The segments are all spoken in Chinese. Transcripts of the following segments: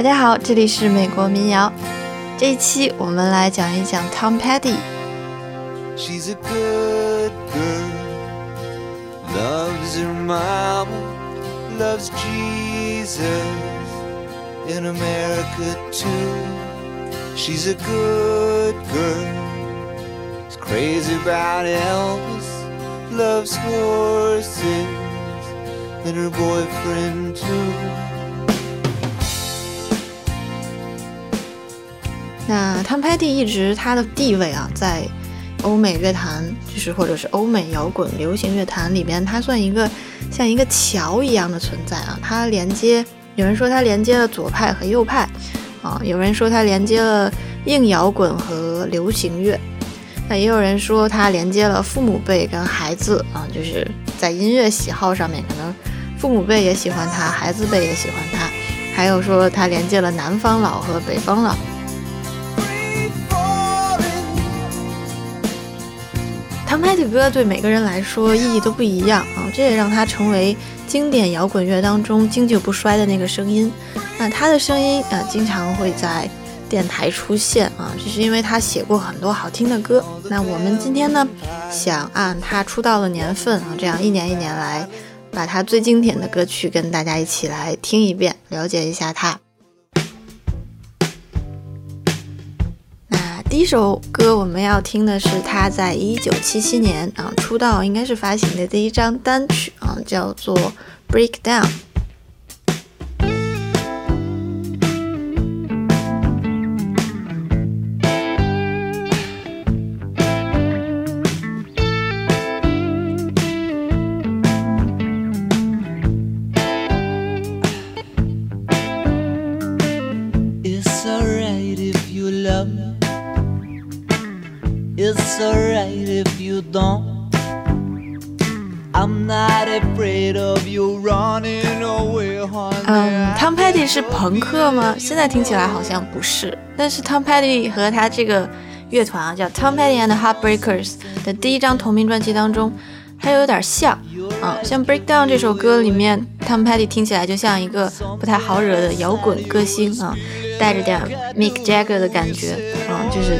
大家好，这里是美国民谣。这一期我们来讲一讲 Tom Petty。She's a good girl, loves her mama, loves Jesus in America too. She's a good girl, is crazy about Elvis, loves horses and her boyfriend too. 那 Tom Petty 一直他的地位啊，在欧美乐坛，就是或者是欧美摇滚流行乐坛里边，他算一个像一个桥一样的存在啊。他连接，有人说他连接了左派和右派啊，有人说他连接了硬摇滚和流行乐，那也有人说他连接了父母辈跟孩子啊，就是在音乐喜好上面，可能父母辈也喜欢他，孩子辈也喜欢他，还有说他连接了南方老和北方老。Tom Petty 歌对每个人来说意义都不一样啊，这也让他成为经典摇滚乐当中经久不衰的那个声音。那他的声音啊，经常会在电台出现啊，这是因为他写过很多好听的歌。那我们今天呢，想按他出道的年份啊，这样一年一年来，把他最经典的歌曲跟大家一起来听一遍，了解一下他。第一首歌我们要听的是他在一九七七年啊出道，应该是发行的第一张单曲啊，叫做《Breakdown》。嗯，Tom Petty 是朋克吗？现在听起来好像不是。但是 Tom Petty 和他这个乐团啊，叫 Tom Petty and the Heartbreakers 的第一张同名专辑当中，还有点像啊。像 Breakdown 这首歌里面，Tom Petty 听起来就像一个不太好惹的摇滚歌星啊，带着点 Mick Jagger 的感觉啊，就是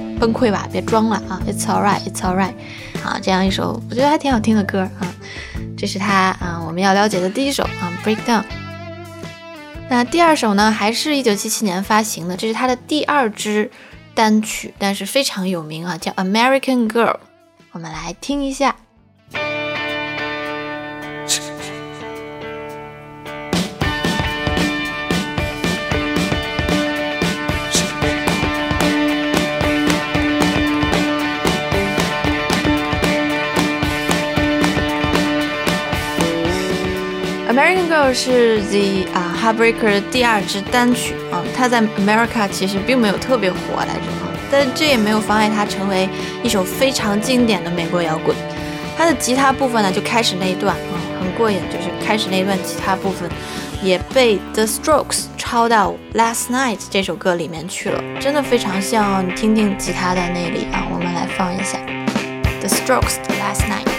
崩溃吧，别装了啊！It's alright, it's alright. 啊，这样一首我觉得还挺好听的歌啊。这是他啊，我们要了解的第一首啊，Break down。那第二首呢，还是一九七七年发行的，这是他的第二支单曲，但是非常有名啊，叫 American Girl。我们来听一下。American Girl 是 The 啊 Heartbreaker 的第二支单曲啊，它在 America 其实并没有特别火来着啊，但这也没有妨碍它成为一首非常经典的美国摇滚。它的吉他部分呢，就开始那一段啊，很过瘾，就是开始那一段吉他部分也被 The Strokes 抄到 Last Night 这首歌里面去了，真的非常像。你听听吉他的那里啊，我们来放一下 The Strokes 的 Last Night。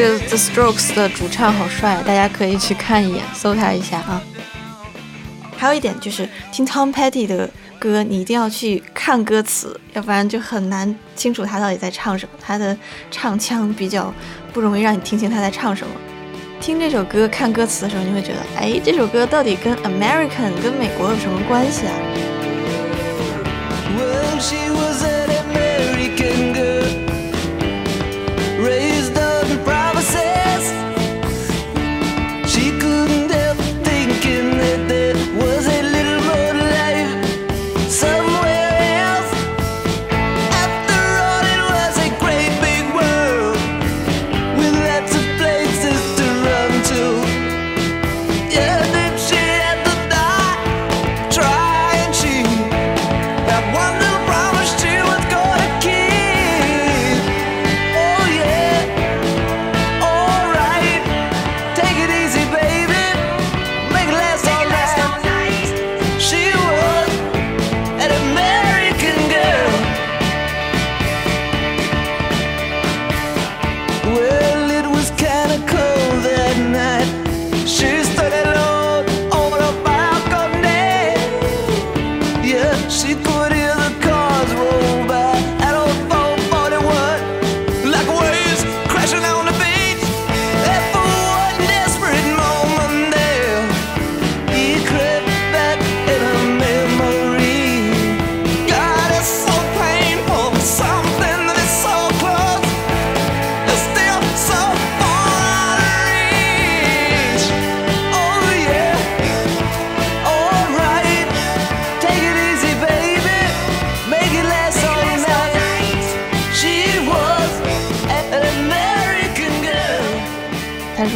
这个 The Strokes 的主唱好帅，大家可以去看一眼，搜他一下啊。还有一点就是听 Tom Petty 的歌，你一定要去看歌词，要不然就很难清楚他到底在唱什么。他的唱腔比较不容易让你听清他在唱什么。听这首歌看歌词的时候，你会觉得，哎，这首歌到底跟 American 跟美国有什么关系啊？他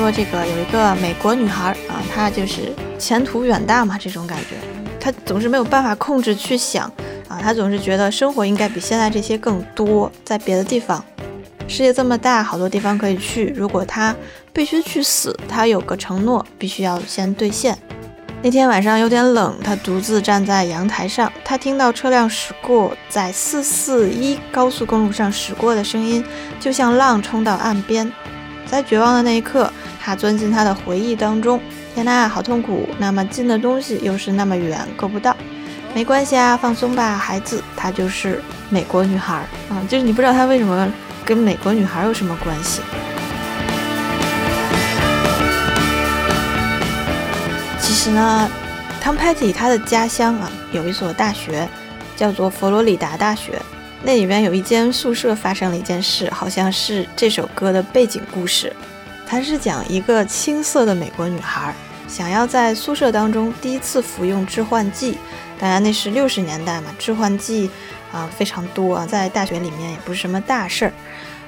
说这个有一个美国女孩啊，她就是前途远大嘛，这种感觉，她总是没有办法控制去想啊，她总是觉得生活应该比现在这些更多，在别的地方，世界这么大，好多地方可以去。如果她必须去死，她有个承诺必须要先兑现。那天晚上有点冷，他独自站在阳台上，他听到车辆驶过，在四四一高速公路上驶过的声音，就像浪冲到岸边。在绝望的那一刻，他钻进他的回忆当中。天呐，好痛苦！那么近的东西又是那么远，够不到。没关系啊，放松吧，孩子。她就是美国女孩啊，就是你不知道她为什么跟美国女孩有什么关系。其实呢，Tom Petty 他的家乡啊有一所大学，叫做佛罗里达大学。那里边有一间宿舍发生了一件事，好像是这首歌的背景故事。它是讲一个青涩的美国女孩想要在宿舍当中第一次服用致幻剂。当然那是六十年代嘛，致幻剂啊非常多啊，在大学里面也不是什么大事儿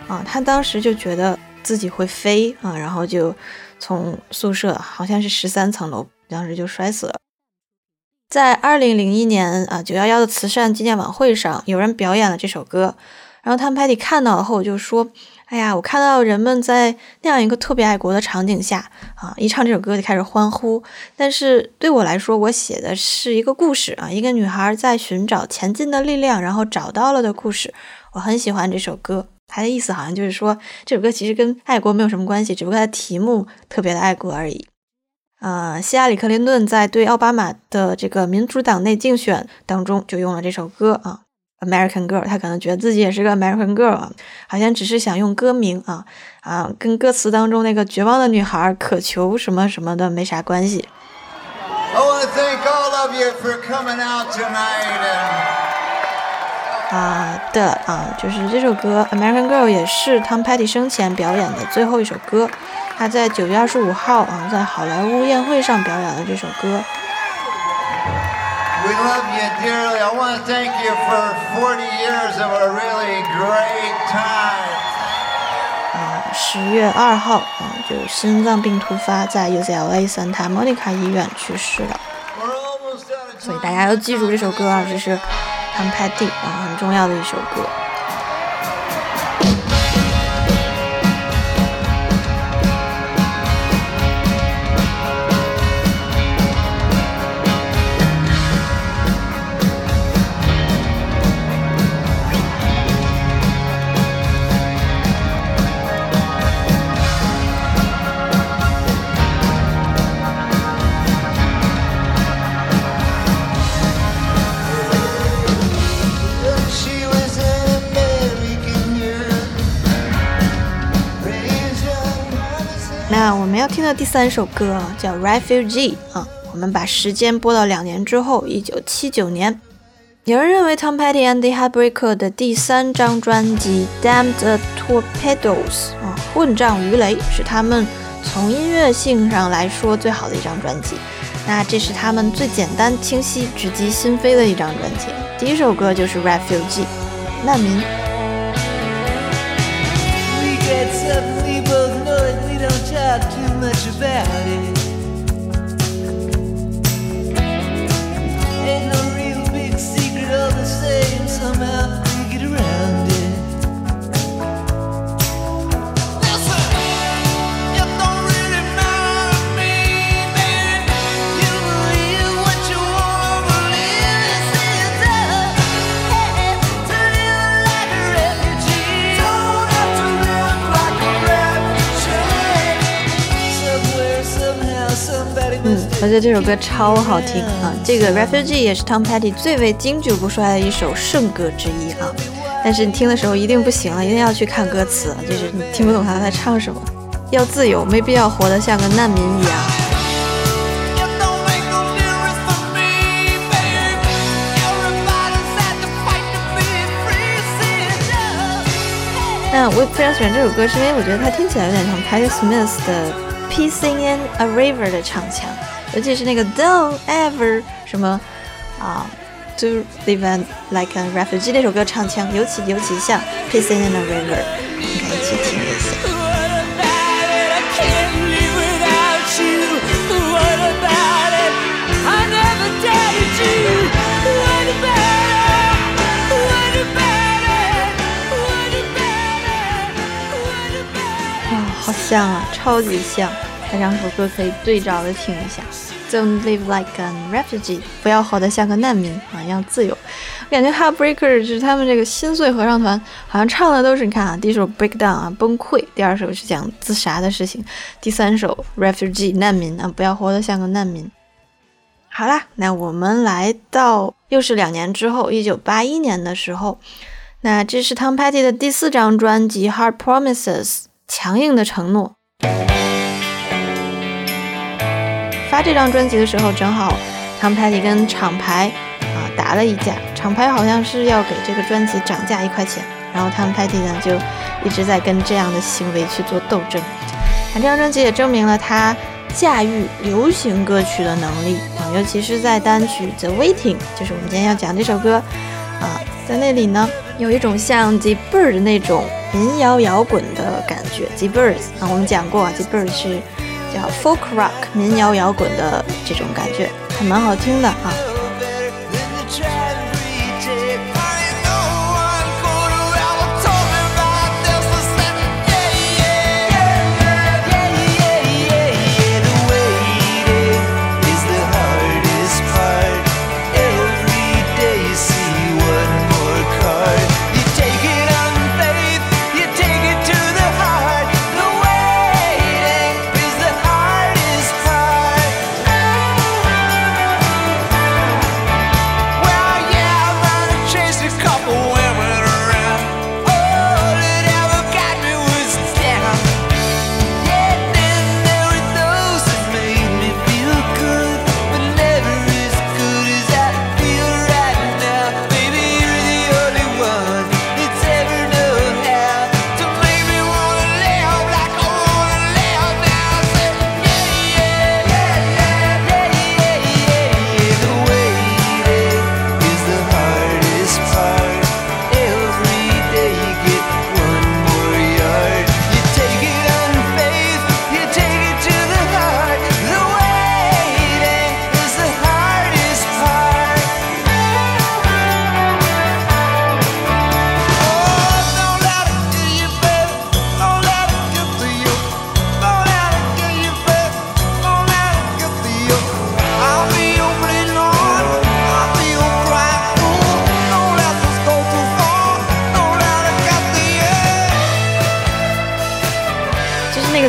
啊。她当时就觉得自己会飞啊，然后就从宿舍好像是十三层楼。当时就摔死了。在二零零一年啊九幺幺的慈善纪念晚会上，有人表演了这首歌，然后他们派蒂看到后就说：“哎呀，我看到人们在那样一个特别爱国的场景下啊，一唱这首歌就开始欢呼。但是对我来说，我写的是一个故事啊，一个女孩在寻找前进的力量，然后找到了的故事。我很喜欢这首歌。它的意思好像就是说，这首歌其实跟爱国没有什么关系，只不过它的题目特别的爱国而已。”呃，希拉里·克林顿在对奥巴马的这个民主党内竞选当中就用了这首歌啊，《American Girl》。他可能觉得自己也是个 American Girl 啊，好像只是想用歌名啊啊，跟歌词当中那个绝望的女孩渴求什么什么的没啥关系。啊的啊，就是这首歌《American Girl》也是 Tom Petty 生前表演的最后一首歌。他在九月二十五号啊，在好莱坞宴会上表演了这首歌。We love you dearly. I want to thank you for 40 years of a really great time. 啊，十月二号啊，就心脏病突发，在 UCLA Santa Monica 医院去世了。所以大家要记住这首歌啊，这是 Tom Petty 啊，很重要的一首歌。听的第三首歌叫《Refugee》啊，我们把时间拨到两年之后，一九七九年。有人认为 Tom Petty and the Heartbreaker 的第三张专辑《Damn the Torpedoes》啊，混账鱼雷是他们从音乐性上来说最好的一张专辑。那这是他们最简单、清晰、直击心扉的一张专辑。第一首歌就是《Refugee》，难民。suddenly both knowing we don't talk too much about it. 得这首歌超好听啊！这个《Refugee》也是 Tom Petty 最为经久不衰的一首圣歌之一啊！但是你听的时候一定不行了，一定要去看歌词，就是你听不懂他在唱什么。要自由，没必要活得像个难民一样。那我非常喜欢这首歌，是因为我觉得它听起来有点像 Patti Smith 的《Pissing in a River》的唱腔。尤其是那个 don't ever 什么啊 do live like a refugee 那首歌唱腔尤其尤其像 p i s s i n g in the river 看一起听一下哇好像啊超级像这两首歌可以对照的听一下。Don't live like a refugee，不要活得像个难民啊，要自由。我感觉 Heartbreaker 就是他们这个心碎合唱团，好像唱的都是你看啊，第一首 Breakdown 啊，崩溃；第二首是讲自杀的事情；第三首 Refugee 难民啊，不要活得像个难民。好啦，那我们来到又是两年之后，一九八一年的时候，那这是 Tom Petty 的第四张专辑《Hard Promises》，强硬的承诺。发这张专辑的时候，正好 Tom Petty 跟厂牌啊打了一架，厂牌好像是要给这个专辑涨价一块钱，然后 Tom Petty 呢就一直在跟这样的行为去做斗争。那这张专辑也证明了他驾驭流行歌曲的能力啊，尤其是在单曲《The Waiting》，就是我们今天要讲这首歌啊，在那里呢有一种像 The Bird 那种民谣摇滚的感觉。The Birds 啊，我们讲过，The Birds 是。叫 folk rock 民谣摇滚的这种感觉，还蛮好听的啊。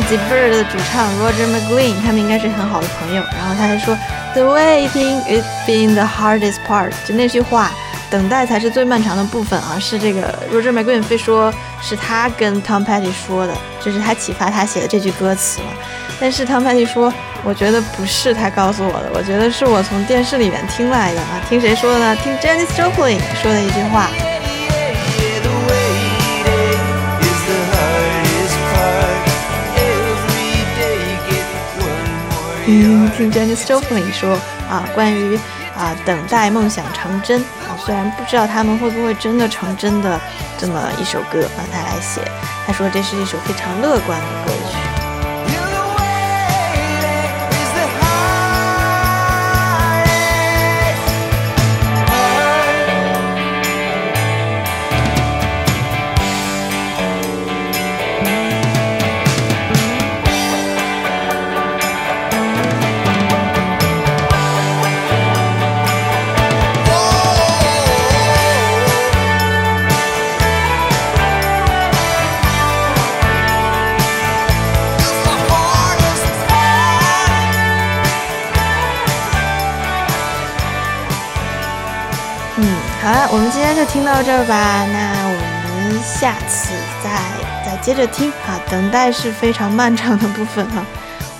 主唱 Roger McGuinn，他们应该是很好的朋友。然后他还说，The waiting is being the hardest part。就那句话，等待才是最漫长的部分啊，是这个 Roger McGuinn 非说是他跟 Tom Petty 说的，就是他启发他写的这句歌词嘛。但是 Tom Petty 说，我觉得不是他告诉我的，我觉得是我从电视里面听来的啊。听谁说的呢？听 Janis Joplin 说的一句话。嗯，听 Janis Joplin 说啊，关于啊等待梦想成真啊，虽然不知道他们会不会真的成真的这么一首歌让他来写，他说这是一首非常乐观的歌曲。到这儿吧，那我们下次再再接着听啊。等待是非常漫长的部分啊，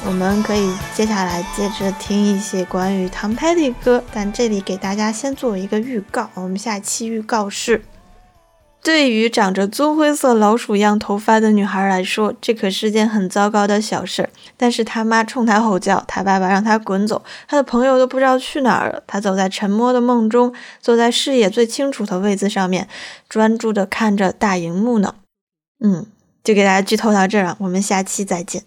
我们可以接下来接着听一些关于唐派的歌，但这里给大家先做一个预告，我们下期预告是。对于长着棕灰色老鼠样头发的女孩来说，这可是件很糟糕的小事。但是她妈冲她吼叫，她爸爸让她滚走，她的朋友都不知道去哪儿了。她走在沉默的梦中，坐在视野最清楚的位置上面，专注地看着大荧幕呢。嗯，就给大家剧透到这儿了，我们下期再见。